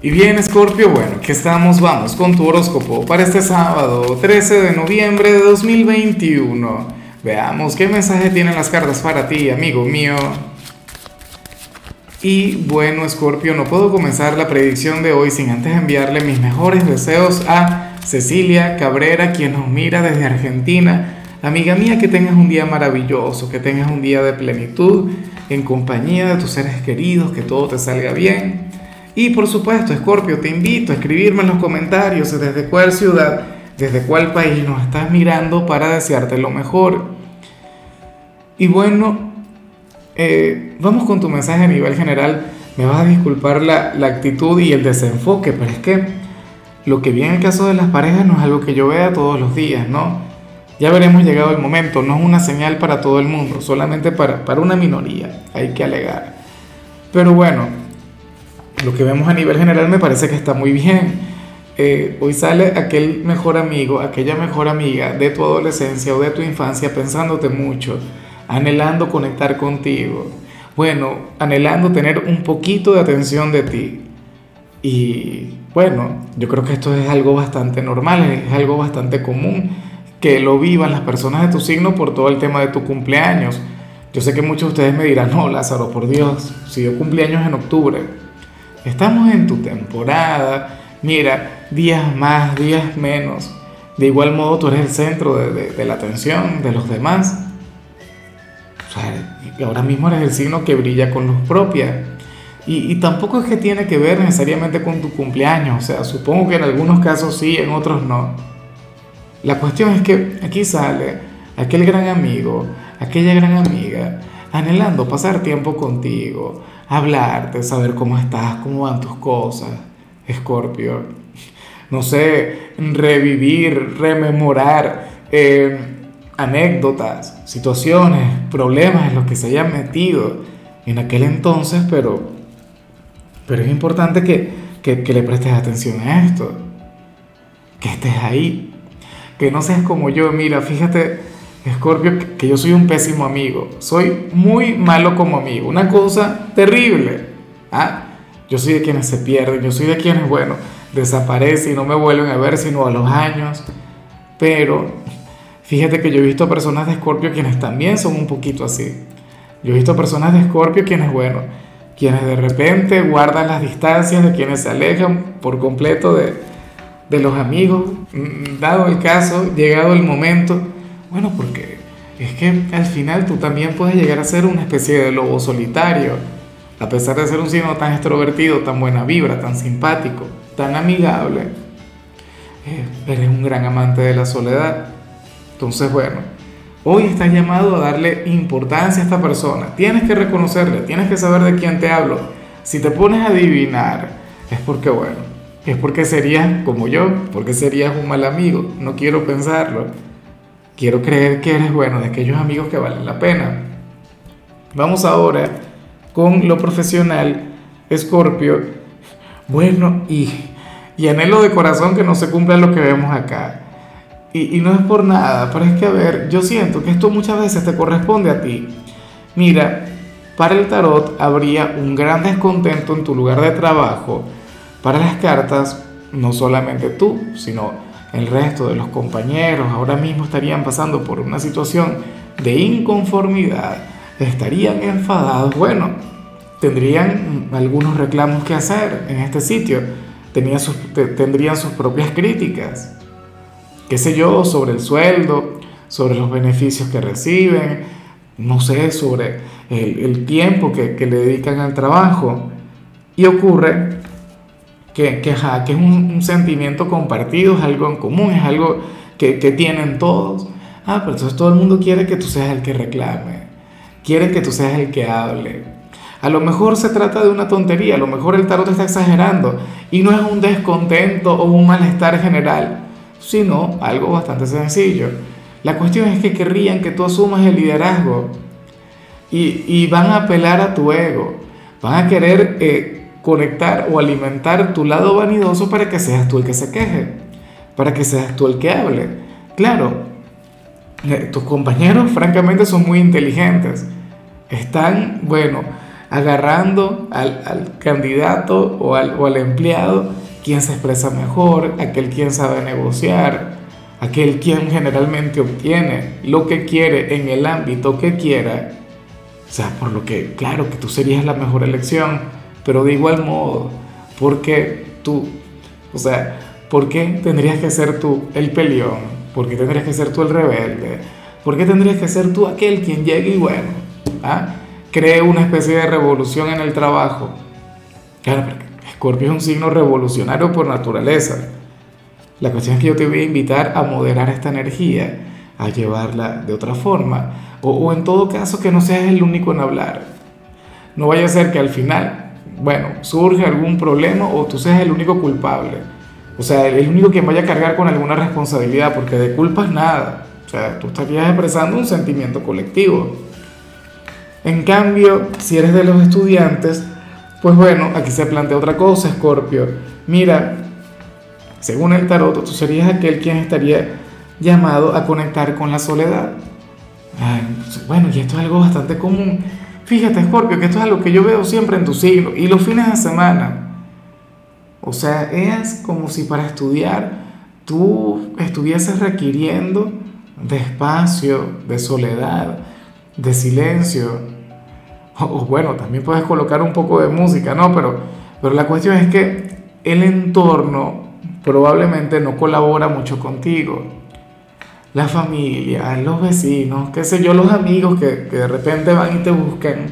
Y bien, Scorpio, bueno, aquí estamos, vamos con tu horóscopo para este sábado, 13 de noviembre de 2021. Veamos qué mensaje tienen las cartas para ti, amigo mío. Y bueno, Scorpio, no puedo comenzar la predicción de hoy sin antes enviarle mis mejores deseos a Cecilia Cabrera, quien nos mira desde Argentina. Amiga mía, que tengas un día maravilloso, que tengas un día de plenitud, en compañía de tus seres queridos, que todo te salga bien. Y por supuesto, Scorpio, te invito a escribirme en los comentarios desde cuál ciudad, desde cuál país nos estás mirando para desearte lo mejor. Y bueno, eh, vamos con tu mensaje a nivel general. Me vas a disculpar la, la actitud y el desenfoque, pero es que lo que viene en el caso de las parejas no es algo que yo vea todos los días, ¿no? Ya veremos llegado el momento, no es una señal para todo el mundo, solamente para, para una minoría, hay que alegar. Pero bueno, lo que vemos a nivel general me parece que está muy bien. Eh, hoy sale aquel mejor amigo, aquella mejor amiga de tu adolescencia o de tu infancia pensándote mucho, anhelando conectar contigo, bueno, anhelando tener un poquito de atención de ti. Y bueno, yo creo que esto es algo bastante normal, es algo bastante común que lo vivan las personas de tu signo por todo el tema de tu cumpleaños. Yo sé que muchos de ustedes me dirán, no, Lázaro, por Dios, si yo cumpleaños en octubre, Estamos en tu temporada. Mira, días más, días menos. De igual modo tú eres el centro de, la atención de los demás. O ahora mismo eres el signo que brilla con luz propia. Y, y, tampoco es que tiene que ver necesariamente con tu cumpleaños. O sea, supongo que en algunos casos sí, en otros no. La cuestión es que aquí sale aquel gran amigo, aquella gran amiga, anhelando pasar tiempo contigo, hablarte, saber cómo estás, cómo van tus cosas, Escorpio. No sé, revivir, rememorar eh, anécdotas, situaciones, problemas en los que se hayan metido en aquel entonces, pero, pero es importante que, que, que le prestes atención a esto, que estés ahí, que no seas como yo, mira, fíjate Escorpio, que yo soy un pésimo amigo. Soy muy malo como amigo. Una cosa terrible. ¿ah? Yo soy de quienes se pierden. Yo soy de quienes, bueno, desaparecen y no me vuelven a ver sino a los años. Pero fíjate que yo he visto personas de Escorpio quienes también son un poquito así. Yo he visto personas de Escorpio quienes, bueno, quienes de repente guardan las distancias, de quienes se alejan por completo de, de los amigos. Mm, dado el caso, llegado el momento bueno, porque es que al final tú también puedes llegar a ser una especie de lobo solitario. A pesar de ser un signo tan extrovertido, tan buena vibra, tan simpático, tan amigable, eh, eres un gran amante de la soledad. Entonces, bueno, hoy estás llamado a darle importancia a esta persona. Tienes que reconocerle, tienes que saber de quién te hablo. Si te pones a adivinar, es porque, bueno, es porque serías como yo, porque serías un mal amigo. No quiero pensarlo. Quiero creer que eres bueno de aquellos amigos que valen la pena. Vamos ahora con lo profesional, Escorpio. Bueno, y, y anhelo de corazón que no se cumpla lo que vemos acá. Y, y no es por nada, pero es que, a ver, yo siento que esto muchas veces te corresponde a ti. Mira, para el tarot habría un gran descontento en tu lugar de trabajo. Para las cartas, no solamente tú, sino el resto de los compañeros ahora mismo estarían pasando por una situación de inconformidad, estarían enfadados, bueno, tendrían algunos reclamos que hacer en este sitio, tendrían sus propias críticas, qué sé yo, sobre el sueldo, sobre los beneficios que reciben, no sé, sobre el, tiempo que, que le dedican al trabajo. Y ocurre que, que, que es un, sentimiento compartido, es algo en común, es algo que, que tienen todos. Ah, pero entonces todo el mundo quiere que tú seas el que reclame, quiere que tú seas el que hable. A lo mejor se trata de una tontería, a lo mejor el tarot está exagerando y no es un descontento o un malestar general, sino algo bastante sencillo. La cuestión es que querrían que tú asumas el liderazgo y, y van a apelar a tu ego, van a querer eh, conectar o alimentar tu lado vanidoso para que seas tú el que se queje, para que seas tú el que hable. Claro, eh, tus compañeros francamente son muy inteligentes, están, bueno, agarrando al, candidato o al, o al empleado quien se expresa mejor, aquel quien sabe negociar, aquel quien generalmente obtiene lo que quiere en el ámbito que quiera. O sea, por lo que, claro, que tú serías la mejor elección, pero de igual modo, porque tú, o sea, ¿por qué tendrías que ser tú el peleón? ¿Por qué tendrías que ser tú el rebelde? ¿Por qué tendrías que ser tú aquel quien llegue y bueno, ¿ah? cree una especie de revolución en el trabajo? Claro, porque Escorpio es un signo revolucionario por naturaleza. La cuestión es que yo te voy a invitar a moderar esta energía, a llevarla de otra forma, o, o en todo caso que no seas el único en hablar. No vaya a ser que al final, bueno, surge algún problema o tú seas el único culpable. O sea, el único que vaya a cargar con alguna responsabilidad, porque de culpas nada. O sea, tú estarías expresando un sentimiento colectivo. En cambio, si eres de los estudiantes, pues bueno, aquí se plantea otra cosa, Scorpio. Mira, según el tarot, tú serías aquel quien estaría llamado a conectar con la soledad. bueno, y esto es algo bastante común. Fíjate, Scorpio, que esto es algo que yo veo siempre en tu signo y los fines de semana. O sea, es como si para estudiar tú estuvieses requiriendo de espacio, de soledad, de silencio, o, bueno, también puedes colocar un poco de música, ¿no? Pero, pero la cuestión es que el entorno probablemente no colabora mucho contigo. La familia, los vecinos, qué sé yo, los amigos que, que de repente van y te buscan.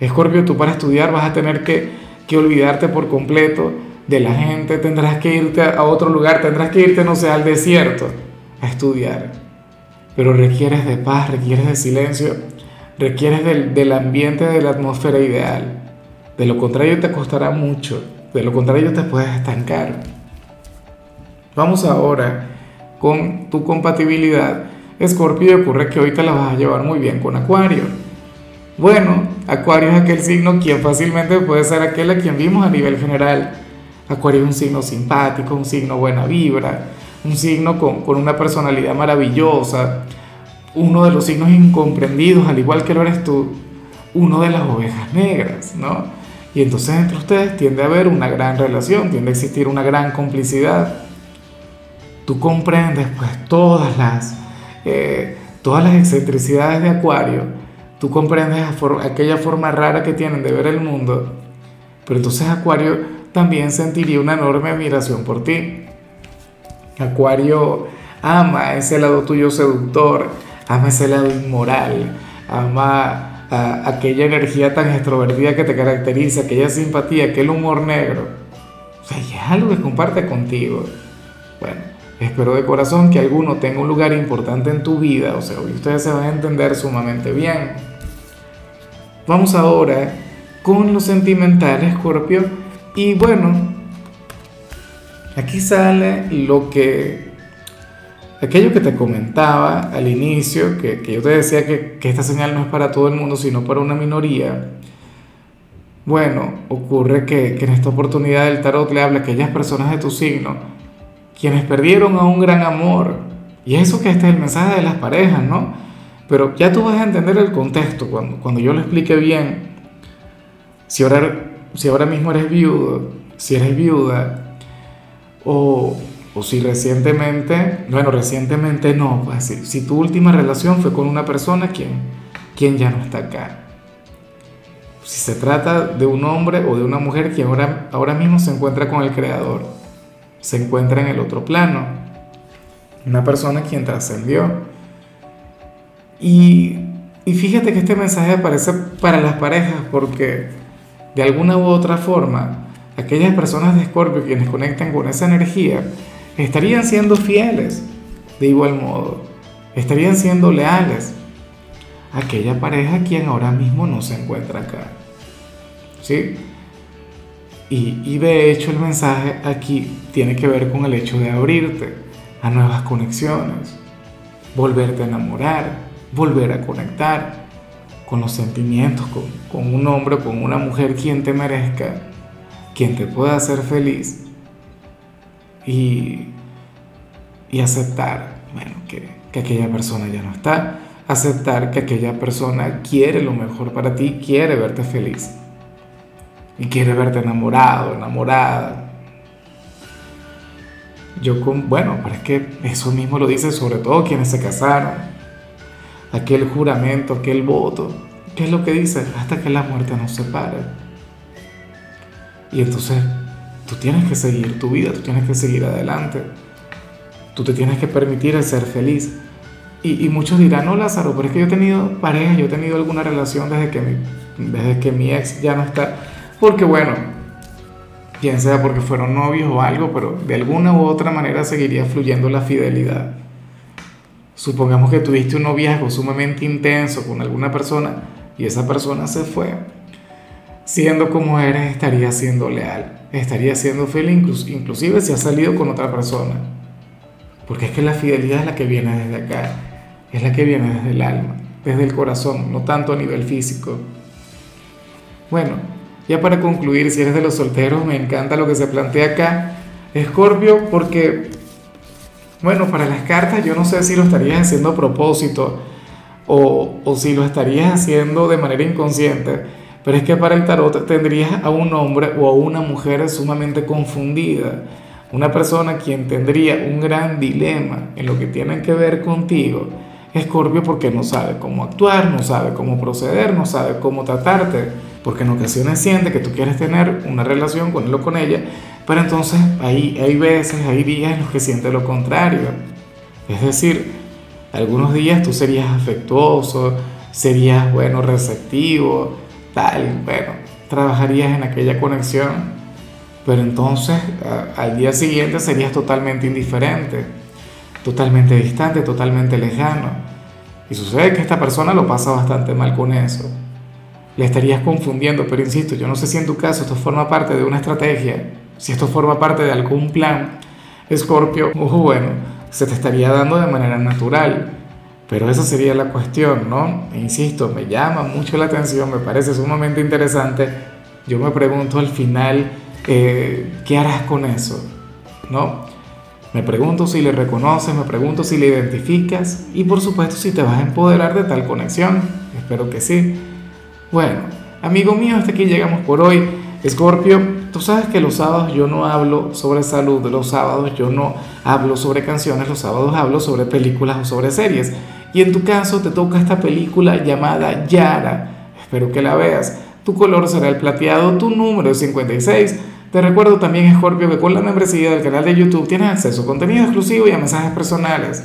Escorpio, tú para estudiar vas a tener que, que olvidarte por completo de la gente, tendrás que irte a otro lugar, tendrás que irte, no sé, al desierto a estudiar. Pero requieres de paz, requieres de silencio requieres del, ambiente, de la atmósfera ideal. De lo contrario te costará mucho, de lo contrario te puedes estancar. Vamos ahora con tu compatibilidad. Escorpio, ocurre que hoy te la vas a llevar muy bien con Acuario. Bueno, Acuario es aquel signo quien fácilmente puede ser aquel a quien vimos a nivel general. Acuario es un signo simpático, un signo buena vibra, un signo con, con una personalidad maravillosa, uno de los signos incomprendidos, al igual que lo eres tú, uno de las ovejas negras, ¿no? Y entonces entre ustedes tiende a haber una gran relación, tiende a existir una gran complicidad. Tú comprendes pues todas las, eh, todas las excentricidades de Acuario, tú comprendes aquella forma rara que tienen de ver el mundo, pero entonces Acuario también sentiría una enorme admiración por ti. Acuario ama ese lado tuyo seductor, ama ese lado inmoral, ama a, aquella energía tan extrovertida que te caracteriza, aquella simpatía, aquel humor negro. O sea, es algo que comparte contigo. Bueno, espero de corazón que alguno tenga un lugar importante en tu vida, o sea, hoy ustedes se van a entender sumamente bien. Vamos ahora con lo sentimental, Escorpio, y bueno, aquí sale lo que aquello que te comentaba al inicio, que, yo te decía que, esta señal no es para todo el mundo, sino para una minoría, bueno, ocurre que, en esta oportunidad el tarot le habla a aquellas personas de tu signo, quienes perdieron a un gran amor, y eso que este es el mensaje de las parejas, ¿no? Pero ya tú vas a entender el contexto cuando, cuando yo lo explique bien. Si ahora, si ahora mismo eres viudo, si eres viuda, o o si recientemente, bueno, recientemente no, pues si, si tu última relación fue con una persona quien, quien ya no está acá. Si se trata de un hombre o de una mujer quien ahora, ahora mismo se encuentra con el Creador, se encuentra en el otro plano, una persona quien trascendió. Y, y fíjate que este mensaje aparece para las parejas porque de alguna u otra forma, aquellas personas de Escorpio quienes conectan con esa energía, estarían siendo fieles de igual modo, estarían siendo leales a aquella pareja quien ahora mismo no se encuentra acá. ¿Sí? Y, y de hecho el mensaje aquí tiene que ver con el hecho de abrirte a nuevas conexiones, volverte a enamorar, volver a conectar con los sentimientos, con, con un hombre con una mujer quien te merezca, quien te pueda hacer feliz y, y aceptar, bueno, que, que, aquella persona ya no está, aceptar que aquella persona quiere lo mejor para ti, quiere verte feliz y quiere verte enamorado, enamorada. Yo con, bueno, pero es que eso mismo lo dice sobre todo quienes se casaron. Aquel juramento, aquel voto, ¿qué es lo que dice? Hasta que la muerte nos separe. Y entonces tú tienes que seguir tu vida, tú tienes que seguir adelante. Tú te tienes que permitir el ser feliz. Y, muchos dirán, no Lázaro, pero es que yo he tenido pareja, yo he tenido alguna relación desde que desde que mi ex ya no está. Porque bueno, quien sea porque fueron novios o algo, pero de alguna u otra manera seguiría fluyendo la fidelidad. Supongamos que tuviste un noviazgo sumamente intenso con alguna persona y esa persona se fue. Siendo como eres, estaría siendo leal, estaría siendo fiel, inclusive si ha salido con otra persona. Porque es que la fidelidad es la que viene desde acá, es la que viene desde el alma, desde el corazón, no tanto a nivel físico. Bueno, ya para concluir, si eres de los solteros, me encanta lo que se plantea acá. Escorpio, porque, bueno, para las cartas yo no sé si lo estarías haciendo a propósito o, o si lo estarías haciendo de manera inconsciente, pero es que para el tarot tendrías a un hombre o a una mujer sumamente confundida, una persona quien tendría un gran dilema en lo que tiene que ver contigo. Escorpio porque no sabe cómo actuar, no sabe cómo proceder, no sabe cómo tratarte porque en ocasiones siente que tú quieres tener una relación con él o con ella, pero entonces hay, hay veces, hay días en los que siente lo contrario. Es decir, algunos días tú serías afectuoso, serías, bueno, receptivo, tal, bueno, trabajarías en aquella conexión, pero entonces al día siguiente serías totalmente indiferente, totalmente distante, totalmente lejano. Y sucede que esta persona lo pasa bastante mal con eso le estarías confundiendo, pero insisto, yo no sé si en tu caso esto forma parte de una estrategia, si esto forma parte de algún plan, Escorpio, ojo bueno, se te estaría dando de manera natural, pero esa sería la cuestión, ¿no? E insisto, me llama mucho la atención, me parece sumamente interesante, yo me pregunto al final, eh, ¿qué harás con eso? ¿No? Me pregunto si le reconoces, me pregunto si le identificas y por supuesto si te vas a empoderar de tal conexión, espero que sí. Bueno, amigo mío, hasta aquí llegamos por hoy. Scorpio, tú sabes que los sábados yo no hablo sobre salud, los sábados yo no hablo sobre canciones, los sábados hablo sobre películas o sobre series. Y en tu caso te toca esta película llamada Yara. Espero que la veas. Tu color será el plateado, tu número es 56. Te recuerdo también, Scorpio, que con la membresía del canal de YouTube tienes acceso a contenido exclusivo y a mensajes personales